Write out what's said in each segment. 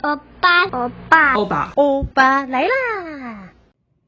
欧巴，欧巴，欧巴，欧巴来啦！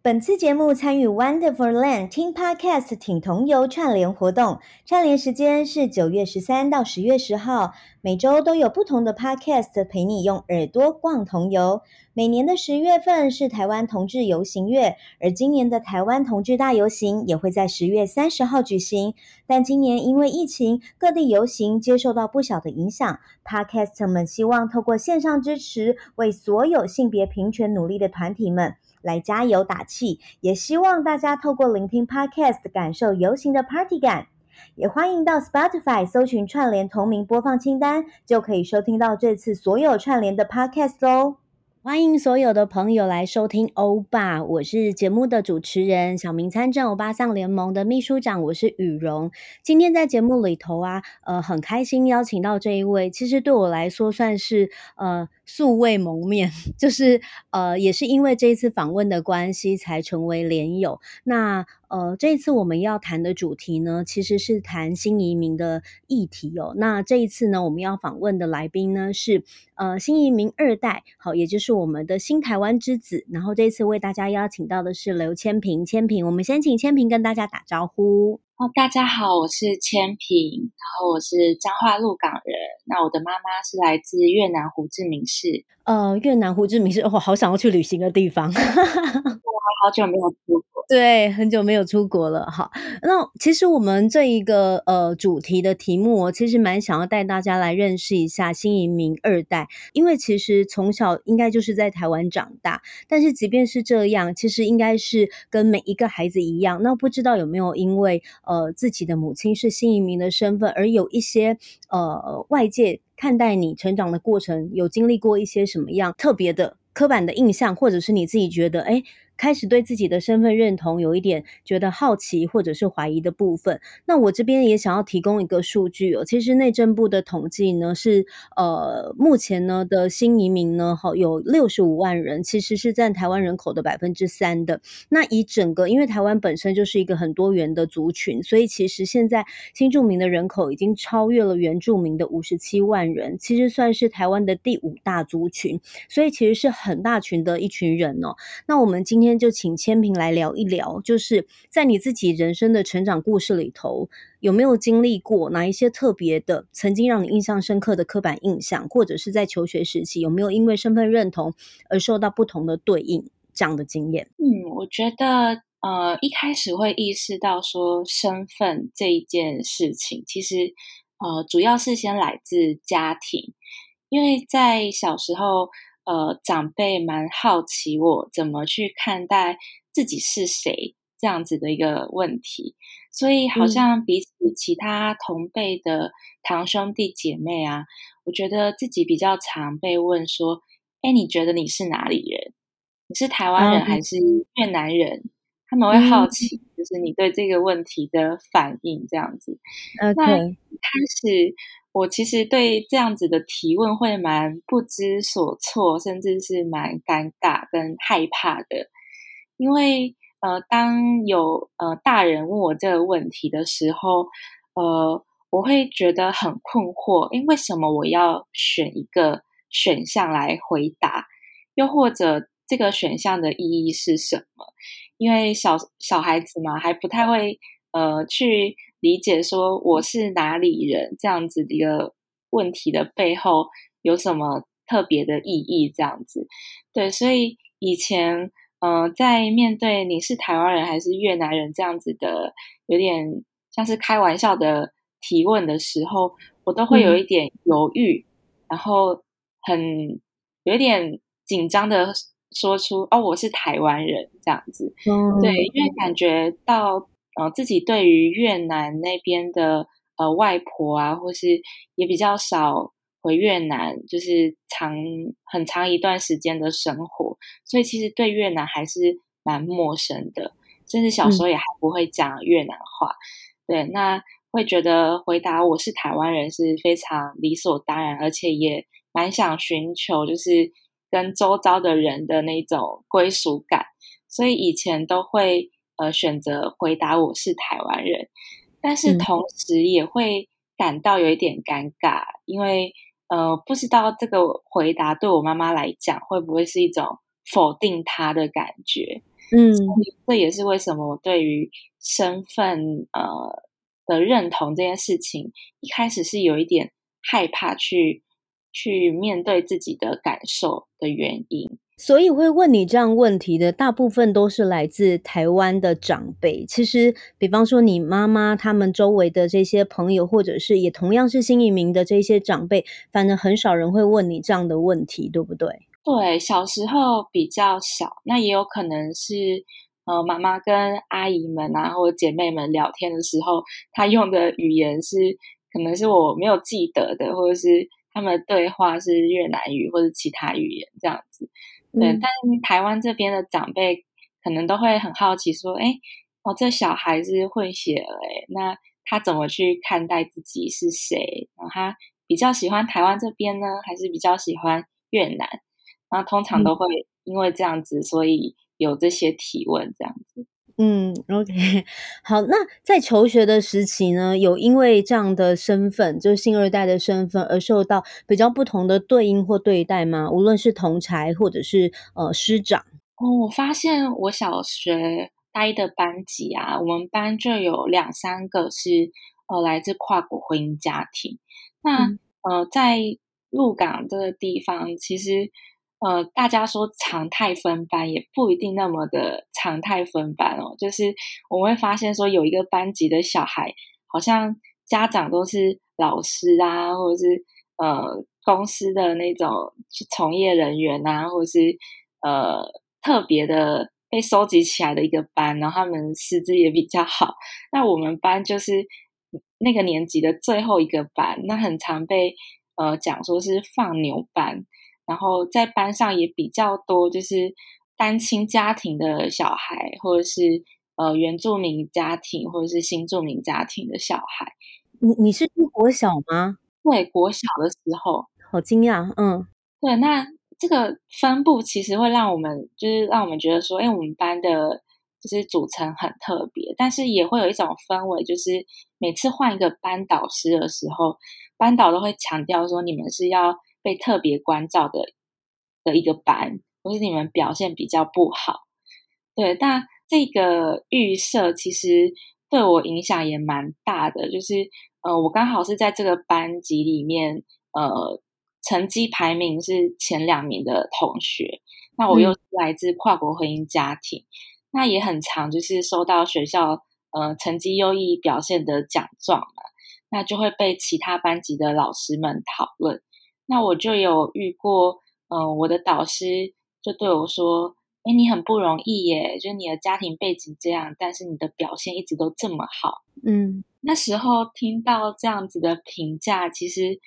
本次节目参与 Wonderful Land 听 Podcast 挺同游串联活动，串联时间是九月十三到十月十号，每周都有不同的 Podcast 陪你用耳朵逛同游。每年的十月份是台湾同志游行月，而今年的台湾同志大游行也会在十月三十号举行。但今年因为疫情，各地游行接受到不小的影响，Podcast 们希望透过线上支持，为所有性别平权努力的团体们。来加油打气，也希望大家透过聆听 Podcast 感受游行的 Party 感。也欢迎到 Spotify 搜寻串联同名播放清单，就可以收听到这次所有串联的 Podcast 哦。欢迎所有的朋友来收听欧巴，我是节目的主持人，小明参政欧巴桑联盟的秘书长，我是雨蓉。今天在节目里头啊，呃，很开心邀请到这一位，其实对我来说算是呃。素未谋面，就是呃，也是因为这一次访问的关系才成为连友。那呃，这一次我们要谈的主题呢，其实是谈新移民的议题哦。那这一次呢，我们要访问的来宾呢是呃新移民二代，好，也就是我们的新台湾之子。然后这一次为大家邀请到的是刘千平，千平，我们先请千平跟大家打招呼。哦，大家好，我是千平，然后我是彰化鹿港人。那我的妈妈是来自越南胡志明市。呃，越南胡志明市，我、哦、好想要去旅行的地方。好久没有出国，对，很久没有出国了。好，那其实我们这一个呃主题的题目，我其实蛮想要带大家来认识一下新移民二代，因为其实从小应该就是在台湾长大，但是即便是这样，其实应该是跟每一个孩子一样。那不知道有没有因为呃自己的母亲是新移民的身份，而有一些呃外界看待你成长的过程，有经历过一些什么样特别的刻板的印象，或者是你自己觉得哎。开始对自己的身份认同有一点觉得好奇或者是怀疑的部分，那我这边也想要提供一个数据哦。其实内政部的统计呢是，呃，目前呢的新移民呢，好有六十五万人，其实是占台湾人口的百分之三的。那以整个，因为台湾本身就是一个很多元的族群，所以其实现在新住民的人口已经超越了原住民的五十七万人，其实算是台湾的第五大族群，所以其实是很大群的一群人哦。那我们今天。天就请千平来聊一聊，就是在你自己人生的成长故事里头，有没有经历过哪一些特别的、曾经让你印象深刻的刻板印象，或者是在求学时期有没有因为身份认同而受到不同的对应这样的经验？嗯，我觉得呃，一开始会意识到说身份这一件事情，其实呃，主要是先来自家庭，因为在小时候。呃，长辈蛮好奇我怎么去看待自己是谁这样子的一个问题，所以好像比起其他同辈的堂兄弟姐妹啊，嗯、我觉得自己比较常被问说：“哎，你觉得你是哪里人？你是台湾人还是越南人？”嗯、他们会好奇，就是你对这个问题的反应这样子。那开始。我其实对这样子的提问会蛮不知所措，甚至是蛮尴尬跟害怕的，因为呃，当有呃大人问我这个问题的时候，呃，我会觉得很困惑，因为为什么我要选一个选项来回答？又或者这个选项的意义是什么？因为小小孩子嘛，还不太会呃去。理解说我是哪里人这样子的一个问题的背后有什么特别的意义？这样子，对，所以以前呃，在面对你是台湾人还是越南人这样子的有点像是开玩笑的提问的时候，我都会有一点犹豫，嗯、然后很有一点紧张的说出哦，我是台湾人这样子，嗯、对，因为感觉到。呃，自己对于越南那边的呃外婆啊，或是也比较少回越南，就是长很长一段时间的生活，所以其实对越南还是蛮陌生的，甚至小时候也还不会讲越南话。嗯、对，那会觉得回答我是台湾人是非常理所当然，而且也蛮想寻求就是跟周遭的人的那种归属感。所以以前都会呃选择回答我是台湾人，但是同时也会感到有一点尴尬，嗯、因为呃不知道这个回答对我妈妈来讲会不会是一种否定她的感觉。嗯，这也是为什么我对于身份呃的认同这件事情，一开始是有一点害怕去去面对自己的感受的原因。所以会问你这样问题的，大部分都是来自台湾的长辈。其实，比方说你妈妈他们周围的这些朋友，或者是也同样是新移民的这些长辈，反正很少人会问你这样的问题，对不对？对，小时候比较少，那也有可能是，呃，妈妈跟阿姨们啊，或者姐妹们聊天的时候，她用的语言是，可能是我没有记得的，或者是他们对话是越南语或者其他语言这样子。对，嗯、但台湾这边的长辈可能都会很好奇，说，哎，哦，这小孩是混血儿，哎，那他怎么去看待自己是谁？然后他比较喜欢台湾这边呢，还是比较喜欢越南？然后通常都会因为这样子，嗯、所以有这些提问这样子。嗯，OK，好。那在求学的时期呢，有因为这样的身份，就是新二代的身份，而受到比较不同的对应或对待吗？无论是同才或者是呃师长。哦，我发现我小学待的班级啊，我们班就有两三个是呃来自跨国婚姻家庭。那、嗯、呃，在鹿港这个地方，其实。呃，大家说常态分班也不一定那么的常态分班哦，就是我们会发现说有一个班级的小孩，好像家长都是老师啊，或者是呃公司的那种从业人员啊，或者是呃特别的被收集起来的一个班，然后他们师资也比较好。那我们班就是那个年级的最后一个班，那很常被呃讲说是放牛班。然后在班上也比较多，就是单亲家庭的小孩，或者是呃原住民家庭，或者是新住民家庭的小孩。你你是住国小吗？对，国小的时候，好惊讶。嗯，对，那这个分布其实会让我们，就是让我们觉得说，哎，我们班的就是组成很特别，但是也会有一种氛围，就是每次换一个班导师的时候，班导都会强调说，你们是要。被特别关照的的一个班，或是你们表现比较不好，对，但这个预设其实对我影响也蛮大的，就是呃，我刚好是在这个班级里面，呃，成绩排名是前两名的同学，那我又是来自跨国婚姻家庭，嗯、那也很常就是收到学校呃成绩优异表现的奖状嘛，那就会被其他班级的老师们讨论。那我就有遇过，嗯、呃，我的导师就对我说：“哎，你很不容易耶，就你的家庭背景这样，但是你的表现一直都这么好。”嗯，那时候听到这样子的评价，其实，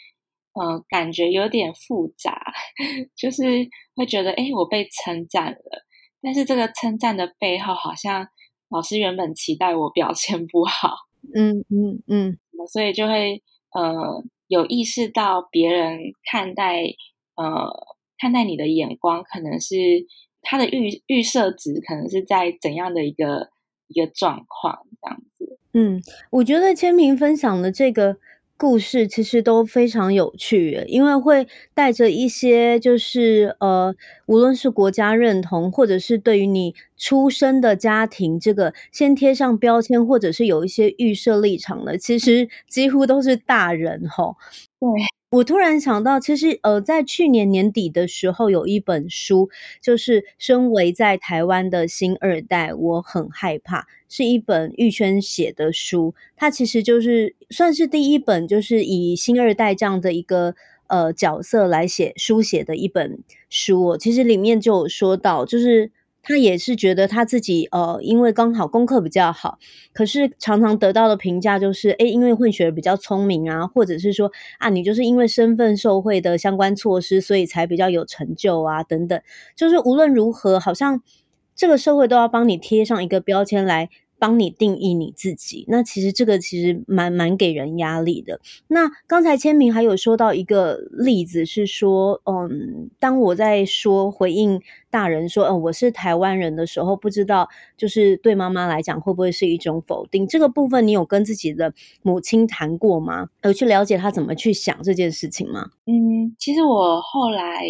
呃，感觉有点复杂，就是会觉得，哎，我被称赞了，但是这个称赞的背后，好像老师原本期待我表现不好。嗯嗯嗯，所以就会，呃。有意识到别人看待呃看待你的眼光，可能是他的预预设值，可能是在怎样的一个一个状况这样子。嗯，我觉得千平分享的这个故事其实都非常有趣，因为会带着一些就是呃，无论是国家认同，或者是对于你出生的家庭这个先贴上标签，或者是有一些预设立场的，其实几乎都是大人吼。对。我突然想到，其实呃，在去年年底的时候，有一本书，就是身为在台湾的新二代，我很害怕，是一本玉轩写的书。它其实就是算是第一本，就是以新二代这样的一个呃角色来写书写的一本书。其实里面就有说到，就是。他也是觉得他自己呃，因为刚好功课比较好，可是常常得到的评价就是，诶，因为混血比较聪明啊，或者是说啊，你就是因为身份受贿的相关措施，所以才比较有成就啊，等等。就是无论如何，好像这个社会都要帮你贴上一个标签来。帮你定义你自己。那其实这个其实蛮蛮给人压力的。那刚才签名还有说到一个例子是说，嗯，当我在说回应大人说，嗯，我是台湾人的时候，不知道就是对妈妈来讲会不会是一种否定？这个部分你有跟自己的母亲谈过吗？有去了解她怎么去想这件事情吗？嗯，其实我后来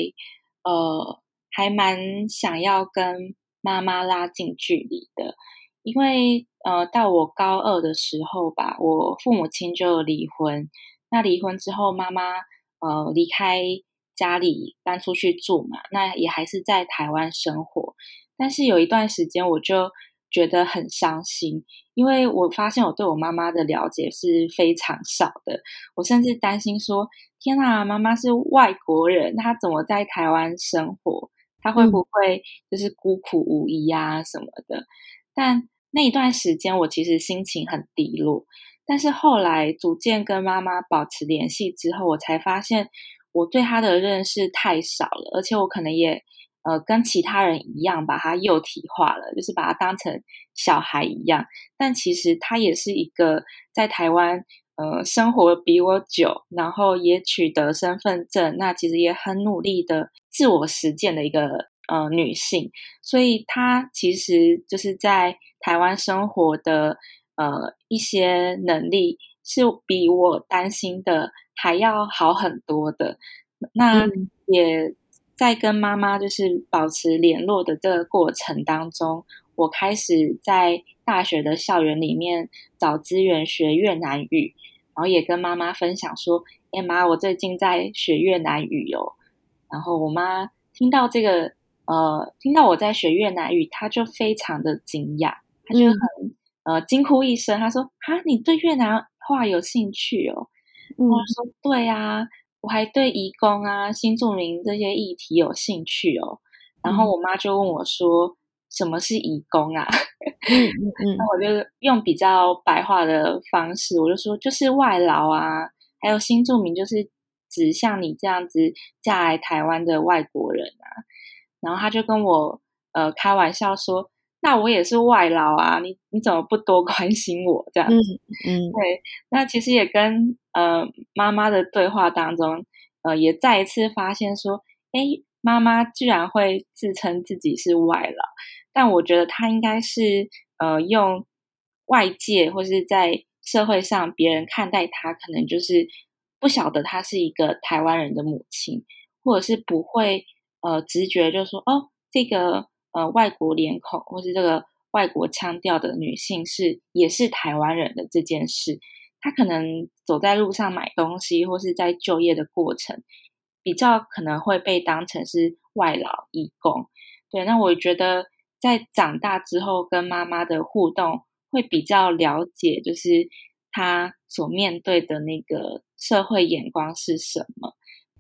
呃还蛮想要跟妈妈拉近距离的，因为呃到我高二的时候吧，我父母亲就离婚。那离婚之后，妈妈呃离开家里搬出去住嘛，那也还是在台湾生活。但是有一段时间，我就觉得很伤心，因为我发现我对我妈妈的了解是非常少的。我甚至担心说：天哪，妈妈是外国人，她怎么在台湾生活？她会不会就是孤苦无依啊什么的？但那一段时间，我其实心情很低落。但是后来逐渐跟妈妈保持联系之后，我才发现我对她的认识太少了，而且我可能也呃跟其他人一样把她幼体化了，就是把她当成小孩一样。但其实她也是一个在台湾呃生活比我久，然后也取得身份证，那其实也很努力的自我实践的一个呃女性。所以她其实就是在台湾生活的。呃，一些能力是比我担心的还要好很多的。那也在跟妈妈就是保持联络的这个过程当中，我开始在大学的校园里面找资源学越南语，然后也跟妈妈分享说：“哎妈，我最近在学越南语哟。”然后我妈听到这个，呃，听到我在学越南语，他就非常的惊讶，他就很。嗯呃，惊呼一声，他说：“哈，你对越南话有兴趣哦？”嗯、我说：“对啊，我还对移工啊、新住民这些议题有兴趣哦。”然后我妈就问我说：“什么是移工啊？”那我就用比较白话的方式，我就说：“就是外劳啊，还有新住民，就是指像你这样子嫁来台湾的外国人啊。”然后他就跟我呃开玩笑说。那我也是外劳啊，你你怎么不多关心我这样子？嗯，嗯对。那其实也跟呃妈妈的对话当中，呃，也再一次发现说，哎，妈妈居然会自称自己是外劳，但我觉得她应该是呃用外界或是在社会上别人看待她，可能就是不晓得她是一个台湾人的母亲，或者是不会呃直觉就说哦这个。呃，外国脸孔或是这个外国腔调的女性是也是台湾人的这件事，她可能走在路上买东西或是在就业的过程，比较可能会被当成是外劳义工。对，那我觉得在长大之后跟妈妈的互动会比较了解，就是她所面对的那个社会眼光是什么，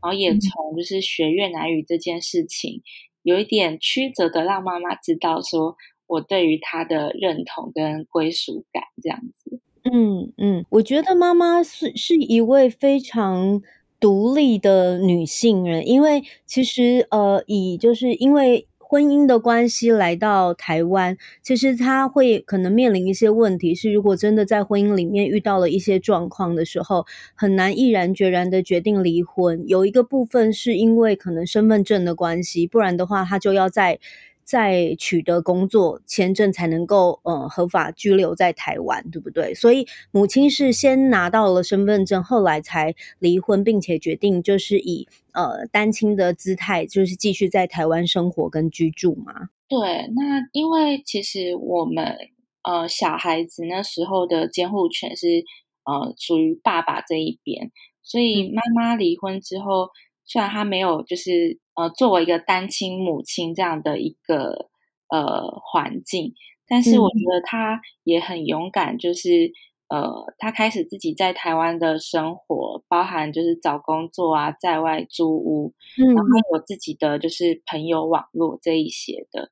然后也从就是学越南语这件事情。有一点曲折的，让妈妈知道说我对于她的认同跟归属感这样子。嗯嗯，我觉得妈妈是是一位非常独立的女性人，因为其实呃，以就是因为。婚姻的关系来到台湾，其实他会可能面临一些问题。是如果真的在婚姻里面遇到了一些状况的时候，很难毅然决然的决定离婚。有一个部分是因为可能身份证的关系，不然的话他就要在。在取得工作签证才能够呃合法居留在台湾，对不对？所以母亲是先拿到了身份证，后来才离婚，并且决定就是以呃单亲的姿态，就是继续在台湾生活跟居住嘛。对，那因为其实我们呃小孩子那时候的监护权是呃属于爸爸这一边，所以妈妈离婚之后。虽然他没有，就是呃，作为一个单亲母亲这样的一个呃环境，但是我觉得他也很勇敢，就是呃，他开始自己在台湾的生活，包含就是找工作啊，在外租屋，嗯然后有自己的就是朋友网络这一些的，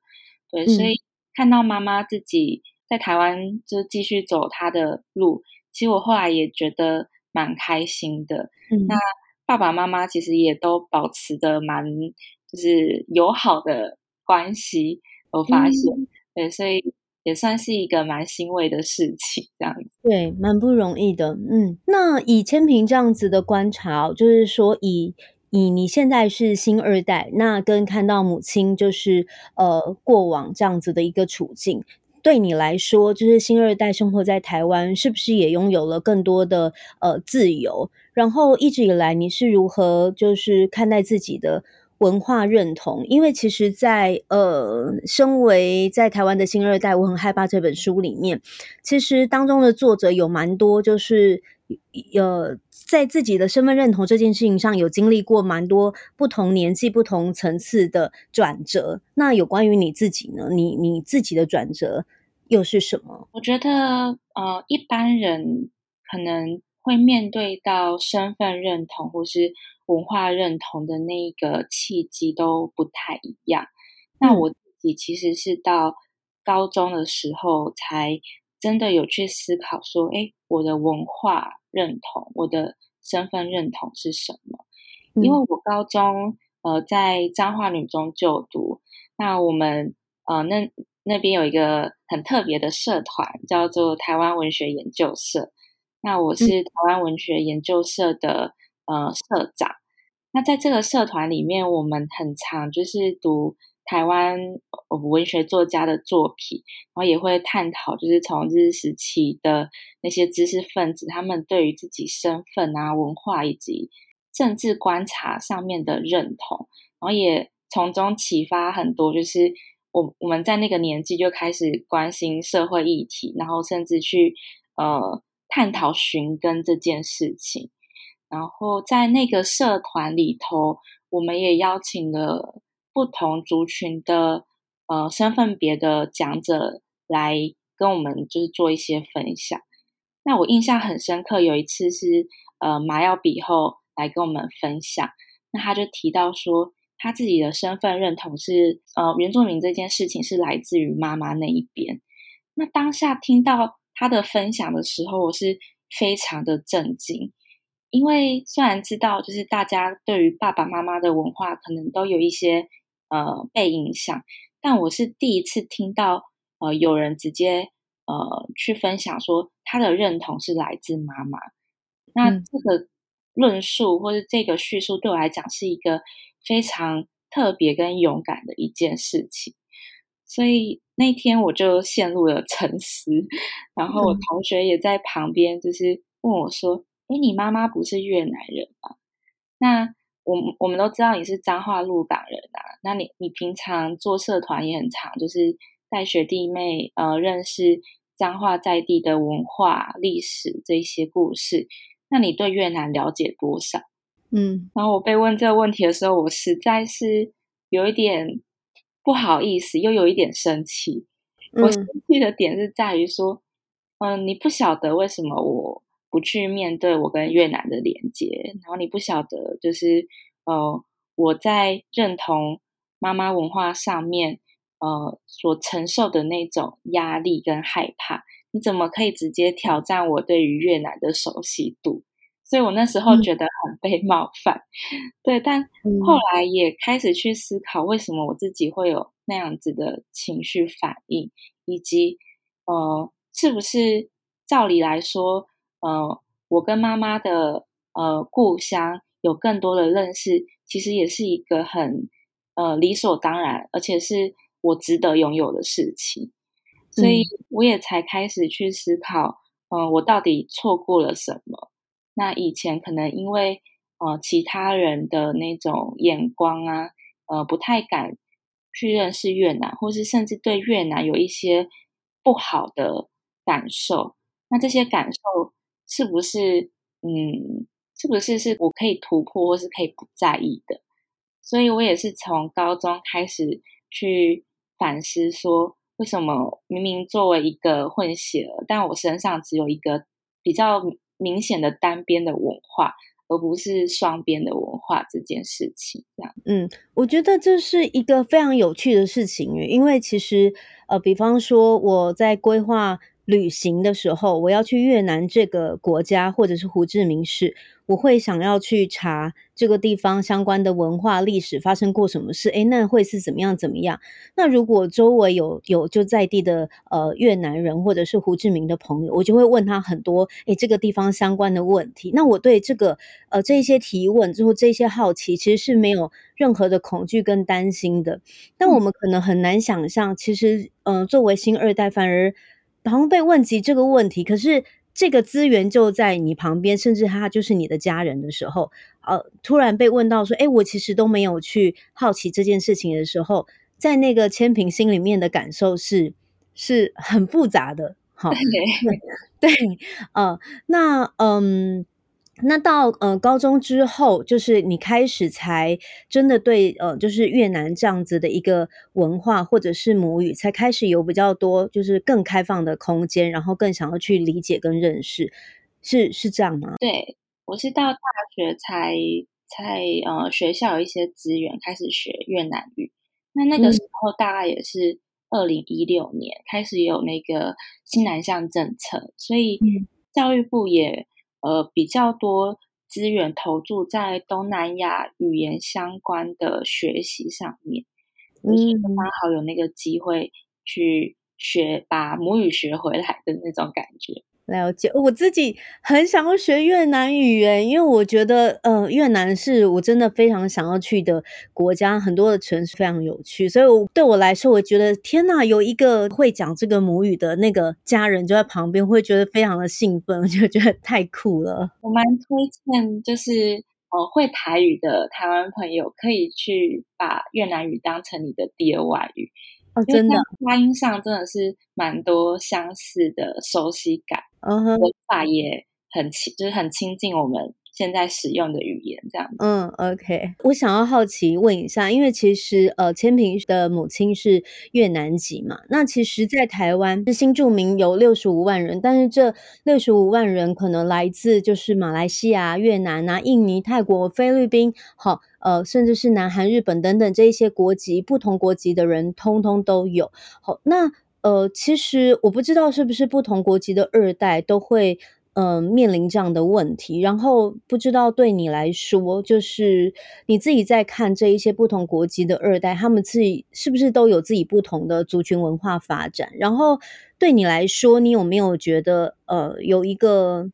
对，所以看到妈妈自己在台湾就继续走她的路，其实我后来也觉得蛮开心的。那。爸爸妈妈其实也都保持的蛮就是友好的关系，我发现，嗯、对，所以也算是一个蛮欣慰的事情，这样子。对，蛮不容易的。嗯，那以千平这样子的观察，就是说以以你现在是新二代，那跟看到母亲就是呃过往这样子的一个处境，对你来说，就是新二代生活在台湾，是不是也拥有了更多的呃自由？然后一直以来，你是如何就是看待自己的？文化认同，因为其实在，呃，身为在台湾的新二代，我很害怕这本书里面，其实当中的作者有蛮多，就是呃，在自己的身份认同这件事情上，有经历过蛮多不同年纪、不同层次的转折。那有关于你自己呢？你你自己的转折又是什么？我觉得，呃，一般人可能会面对到身份认同，或是。文化认同的那一个契机都不太一样。那我自己其实是到高中的时候才真的有去思考说，诶，我的文化认同，我的身份认同是什么？因为我高中呃在彰化女中就读，那我们呃那那边有一个很特别的社团，叫做台湾文学研究社。那我是台湾文学研究社的呃社长。那在这个社团里面，我们很常就是读台湾文学作家的作品，然后也会探讨，就是从日时期的那些知识分子，他们对于自己身份啊、文化以及政治观察上面的认同，然后也从中启发很多，就是我我们在那个年纪就开始关心社会议题，然后甚至去呃探讨寻根这件事情。然后在那个社团里头，我们也邀请了不同族群的呃身份别的讲者来跟我们就是做一些分享。那我印象很深刻，有一次是呃麻药比后来跟我们分享，那他就提到说他自己的身份认同是呃原住民这件事情是来自于妈妈那一边。那当下听到他的分享的时候，我是非常的震惊。因为虽然知道，就是大家对于爸爸妈妈的文化可能都有一些呃被影响，但我是第一次听到呃有人直接呃去分享说他的认同是来自妈妈。那这个论述或者这个叙述对我来讲是一个非常特别跟勇敢的一件事情，所以那天我就陷入了沉思，然后我同学也在旁边就是问我说。诶，你妈妈不是越南人吗？那我我们都知道你是彰化鹿港人啊。那你你平常做社团也很长，就是带学弟妹呃认识彰化在地的文化历史这些故事。那你对越南了解多少？嗯，然后我被问这个问题的时候，我实在是有一点不好意思，又有一点生气。我生气的点是在于说，嗯、呃，你不晓得为什么我。不去面对我跟越南的连接，然后你不晓得，就是呃，我在认同妈妈文化上面，呃，所承受的那种压力跟害怕，你怎么可以直接挑战我对于越南的熟悉度？所以我那时候觉得很被冒犯，嗯、对，但后来也开始去思考，为什么我自己会有那样子的情绪反应，以及呃，是不是照理来说。呃，我跟妈妈的呃故乡有更多的认识，其实也是一个很呃理所当然，而且是我值得拥有的事情。所以我也才开始去思考，嗯、呃，我到底错过了什么？那以前可能因为呃其他人的那种眼光啊，呃不太敢去认识越南，或是甚至对越南有一些不好的感受。那这些感受。是不是嗯，是不是是我可以突破或是可以不在意的？所以我也是从高中开始去反思，说为什么明明作为一个混血儿，但我身上只有一个比较明显的单边的文化，而不是双边的文化这件事情。这样，嗯，我觉得这是一个非常有趣的事情，因为其实呃，比方说我在规划。旅行的时候，我要去越南这个国家或者是胡志明市，我会想要去查这个地方相关的文化历史发生过什么事，诶，那会是怎么样怎么样？那如果周围有有就在地的呃越南人或者是胡志明的朋友，我就会问他很多诶这个地方相关的问题。那我对这个呃这些提问之后这些好奇，其实是没有任何的恐惧跟担心的。但我们可能很难想象，其实嗯、呃，作为新二代，反而。好像被问及这个问题，可是这个资源就在你旁边，甚至他就是你的家人的时候，呃，突然被问到说：“哎，我其实都没有去好奇这件事情的时候，在那个千平心里面的感受是是很复杂的。”好，对，对，呃，那嗯。那到呃高中之后，就是你开始才真的对呃，就是越南这样子的一个文化或者是母语，才开始有比较多就是更开放的空间，然后更想要去理解跟认识，是是这样吗？对，我是到大学才才呃学校有一些资源开始学越南语，那那个时候大概也是二零一六年、嗯、开始有那个新南向政策，所以教育部也。呃，比较多资源投注在东南亚语言相关的学习上面，嗯，刚好有那个机会去学，把母语学回来的那种感觉。了解，我自己很想要学越南语耶，因为我觉得，呃，越南是我真的非常想要去的国家，很多的城市非常有趣，所以我对我来说，我觉得天呐，有一个会讲这个母语的那个家人就在旁边，会觉得非常的兴奋，就觉得太酷了。我蛮推荐，就是呃，会台语的台湾朋友可以去把越南语当成你的第二外语。哦，真的，发音上真的是蛮多相似的熟悉感，嗯哼，文法也很亲，就是很亲近我们现在使用的语言这样子。嗯，OK，我想要好奇问一下，因为其实呃，千平的母亲是越南籍嘛，那其实，在台湾是新住民有六十五万人，但是这六十五万人可能来自就是马来西亚、越南啊、印尼、泰国、菲律宾，好。呃，甚至是南韩、日本等等这一些国籍，不同国籍的人，通通都有。好，那呃，其实我不知道是不是不同国籍的二代都会嗯、呃、面临这样的问题。然后不知道对你来说，就是你自己在看这一些不同国籍的二代，他们自己是不是都有自己不同的族群文化发展？然后对你来说，你有没有觉得呃有一个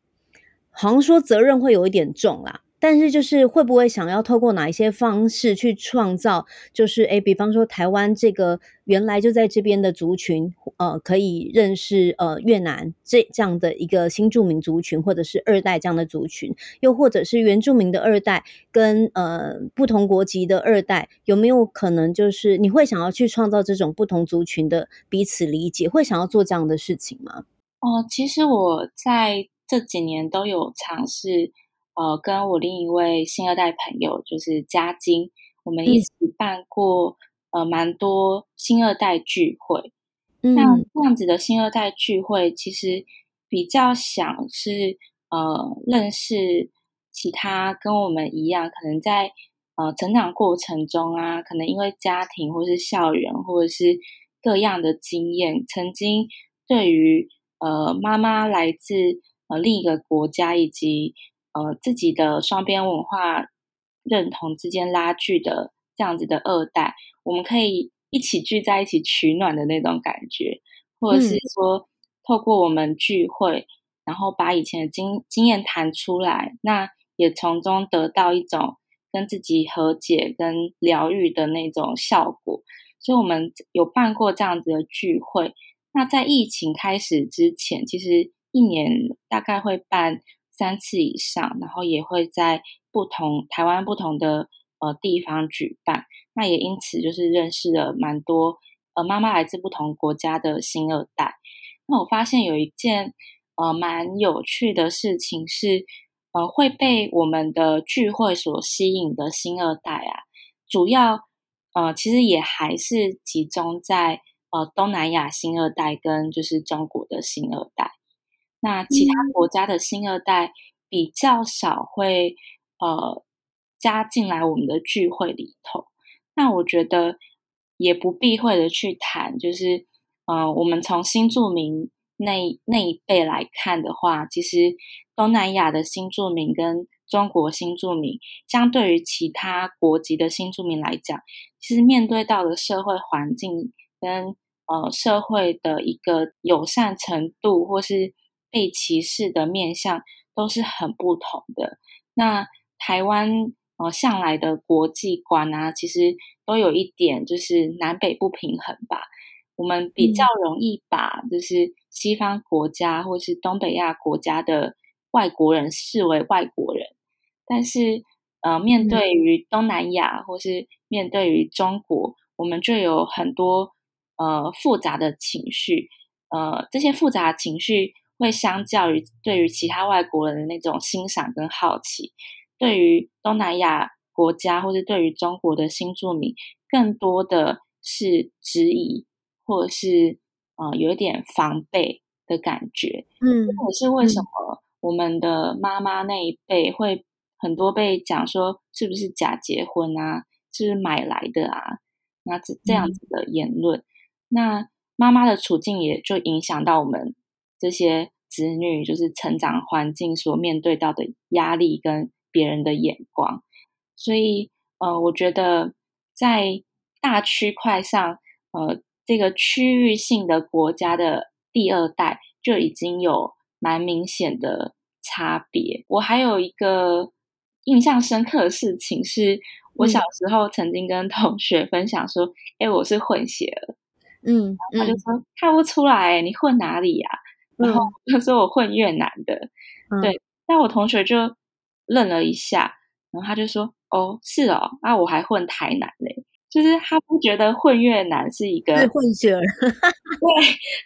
好像说责任会有一点重啦？但是，就是会不会想要透过哪一些方式去创造，就是诶，比方说台湾这个原来就在这边的族群，呃，可以认识呃越南这这样的一个新住民族群，或者是二代这样的族群，又或者是原住民的二代跟呃不同国籍的二代，有没有可能就是你会想要去创造这种不同族群的彼此理解，会想要做这样的事情吗？哦，其实我在这几年都有尝试。呃，跟我另一位新二代朋友就是嘉金，我们一起办过、嗯、呃蛮多新二代聚会。嗯，那这样子的新二代聚会，其实比较想是呃认识其他跟我们一样，可能在呃成长过程中啊，可能因为家庭或是校园或者是各样的经验，曾经对于呃妈妈来自呃另一个国家以及呃，自己的双边文化认同之间拉锯的这样子的二代，我们可以一起聚在一起取暖的那种感觉，或者是说透过我们聚会，然后把以前的经经验谈出来，那也从中得到一种跟自己和解跟疗愈的那种效果。所以我们有办过这样子的聚会。那在疫情开始之前，其实一年大概会办。三次以上，然后也会在不同台湾不同的呃地方举办。那也因此就是认识了蛮多呃妈妈来自不同国家的新二代。那我发现有一件呃蛮有趣的事情是，呃会被我们的聚会所吸引的新二代啊，主要呃其实也还是集中在呃东南亚新二代跟就是中国的新二代。那其他国家的新二代比较少会呃加进来我们的聚会里头。那我觉得也不避讳的去谈，就是呃我们从新住民那那一辈来看的话，其实东南亚的新住民跟中国新住民，相对于其他国籍的新住民来讲，其实面对到的社会环境跟呃社会的一个友善程度，或是被歧视的面向，都是很不同的。那台湾呃向来的国际观啊，其实都有一点就是南北不平衡吧。我们比较容易把就是西方国家或是东北亚国家的外国人视为外国人，但是呃，面对于东南亚或是面对于中国，我们就有很多呃复杂的情绪，呃，这些复杂情绪会相较于对于其他外国人的那种欣赏跟好奇，对于东南亚国家或是对于中国的新住民，更多的是质疑。或者是呃有一点防备的感觉，嗯，这也是为什么我们的妈妈那一辈会很多被讲说是不是假结婚啊，是不是买来的啊？那这这样子的言论，嗯、那妈妈的处境也就影响到我们这些子女，就是成长环境所面对到的压力跟别人的眼光。所以呃，我觉得在大区块上，呃。这个区域性的国家的第二代就已经有蛮明显的差别。我还有一个印象深刻的事情是，我小时候曾经跟同学分享说：“哎、嗯，我是混血儿。”嗯，他就说、嗯、看不出来，你混哪里呀、啊？然后他说我混越南的。嗯、对，那我同学就愣了一下，然后他就说：“哦，是哦，那、啊、我还混台南嘞。”就是他不觉得混越南是一个是混血儿，对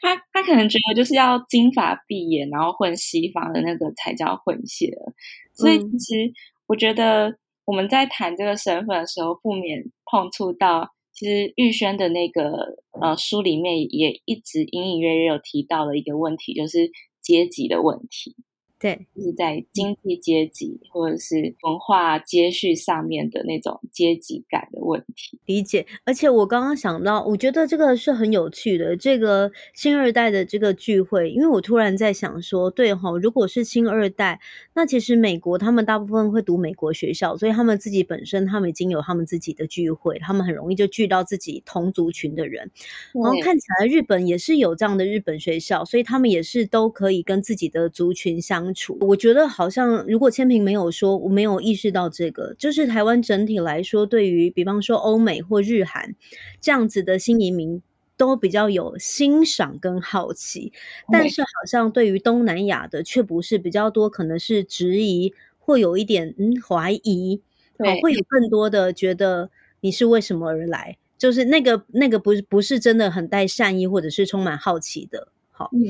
他，他可能觉得就是要金发碧眼，然后混西方的那个才叫混血儿。所以其实我觉得我们在谈这个身份的时候，不免碰触到，其其实玉轩的那个呃书里面也一直隐隐约约有提到了一个问题，就是阶级的问题。对，就是在经济阶级或者是文化接续上面的那种阶级感的问题。理解，而且我刚刚想到，我觉得这个是很有趣的，这个新二代的这个聚会，因为我突然在想说，对哦，如果是新二代，那其实美国他们大部分会读美国学校，所以他们自己本身他们已经有他们自己的聚会，他们很容易就聚到自己同族群的人。然后看起来日本也是有这样的日本学校，所以他们也是都可以跟自己的族群相。我觉得好像，如果千平没有说，我没有意识到这个，就是台湾整体来说，对于比方说欧美或日韩这样子的新移民，都比较有欣赏跟好奇，但是好像对于东南亚的却不是比较多，可能是质疑或有一点嗯怀疑，哦，会有。更多的觉得你是为什么而来，就是那个那个不是不是真的很带善意或者是充满好奇的。好，嗯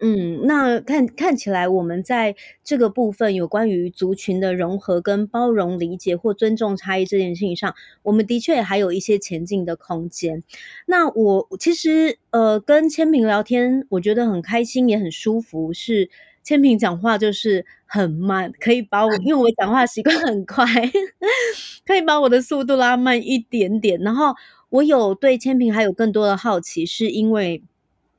嗯，那看看起来，我们在这个部分有关于族群的融合跟包容、理解或尊重差异这件事情上，我们的确还有一些前进的空间。那我其实呃跟千平聊天，我觉得很开心，也很舒服。是千平讲话就是很慢，可以把我，因为我讲话习惯很快，可以把我的速度拉慢一点点。然后我有对千平还有更多的好奇，是因为。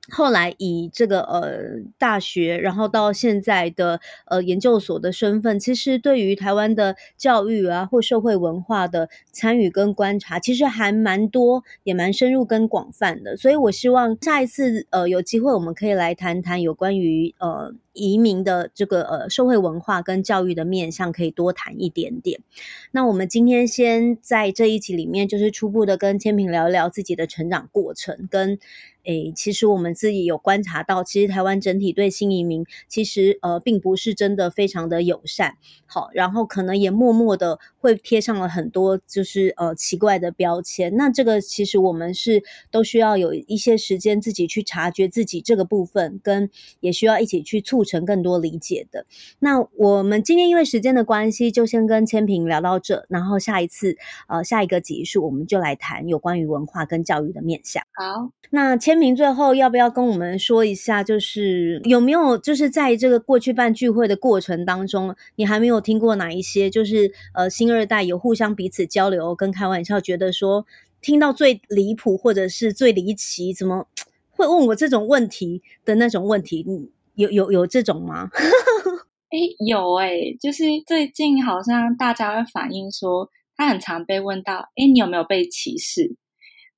后来以这个呃大学，然后到现在的呃研究所的身份，其实对于台湾的教育啊或社会文化的参与跟观察，其实还蛮多，也蛮深入跟广泛的。所以我希望下一次呃有机会，我们可以来谈谈有关于呃。移民的这个呃社会文化跟教育的面向可以多谈一点点。那我们今天先在这一集里面，就是初步的跟千平聊一聊自己的成长过程，跟诶，其实我们自己有观察到，其实台湾整体对新移民其实呃并不是真的非常的友善。好，然后可能也默默的会贴上了很多就是呃奇怪的标签。那这个其实我们是都需要有一些时间自己去察觉自己这个部分，跟也需要一起去促。成更多理解的。那我们今天因为时间的关系，就先跟千平聊到这。然后下一次，呃，下一个集数我们就来谈有关于文化跟教育的面向。好，那千平最后要不要跟我们说一下，就是有没有就是在这个过去办聚会的过程当中，你还没有听过哪一些，就是呃新二代有互相彼此交流跟开玩笑，觉得说听到最离谱或者是最离奇，怎么？会问我这种问题的那种问题，有有有这种吗？哎，有哎，就是最近好像大家会反映说，他很常被问到，哎，你有没有被歧视？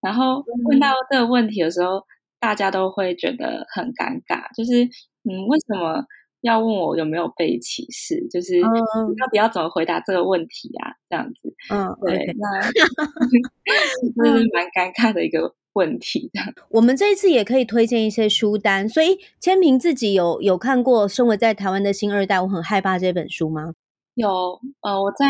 然后问到这个问题的时候，大家都会觉得很尴尬，就是嗯，为什么？要问我有没有被歧视，就是要不要怎么回答这个问题啊？这样子，嗯，对.那 这是蛮尴尬的一个问题的。我们这一次也可以推荐一些书单，所以千平自己有有看过《身为在台湾的新二代，我很害怕》这本书吗？有，呃，我在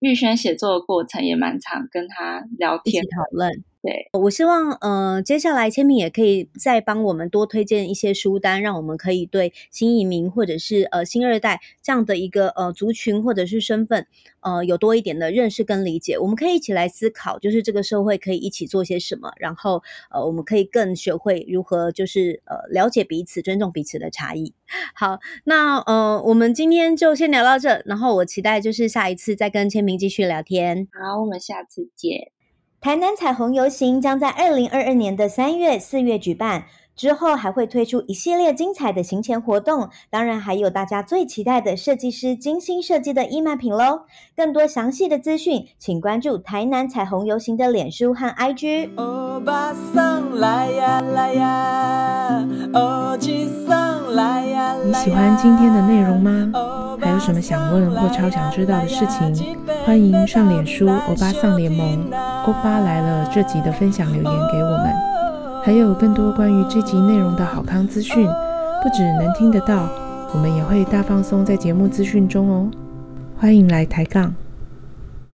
玉轩写作的过程也蛮常跟他聊天讨论。对，我希望，呃，接下来千萍也可以再帮我们多推荐一些书单，让我们可以对新移民或者是呃新二代这样的一个呃族群或者是身份，呃，有多一点的认识跟理解。我们可以一起来思考，就是这个社会可以一起做些什么，然后呃，我们可以更学会如何就是呃了解彼此，尊重彼此的差异。好，那呃，我们今天就先聊到这，然后我期待就是下一次再跟千明继续聊天。好，我们下次见。台南彩虹游行将在二零二二年的三月、四月举办，之后还会推出一系列精彩的行前活动，当然还有大家最期待的设计师精心设计的义卖品喽。更多详细的资讯，请关注台南彩虹游行的脸书和 IG。欧巴桑来呀来呀，欧吉桑来呀来呀。你喜欢今天的内容吗？还有什么想问或超想知道的事情，欢迎上脸书欧巴桑联盟，欧巴来了这集的分享留言给我们。还有更多关于这集内容的好康资讯，不只能听得到，我们也会大放松在节目资讯中哦。欢迎来抬杠。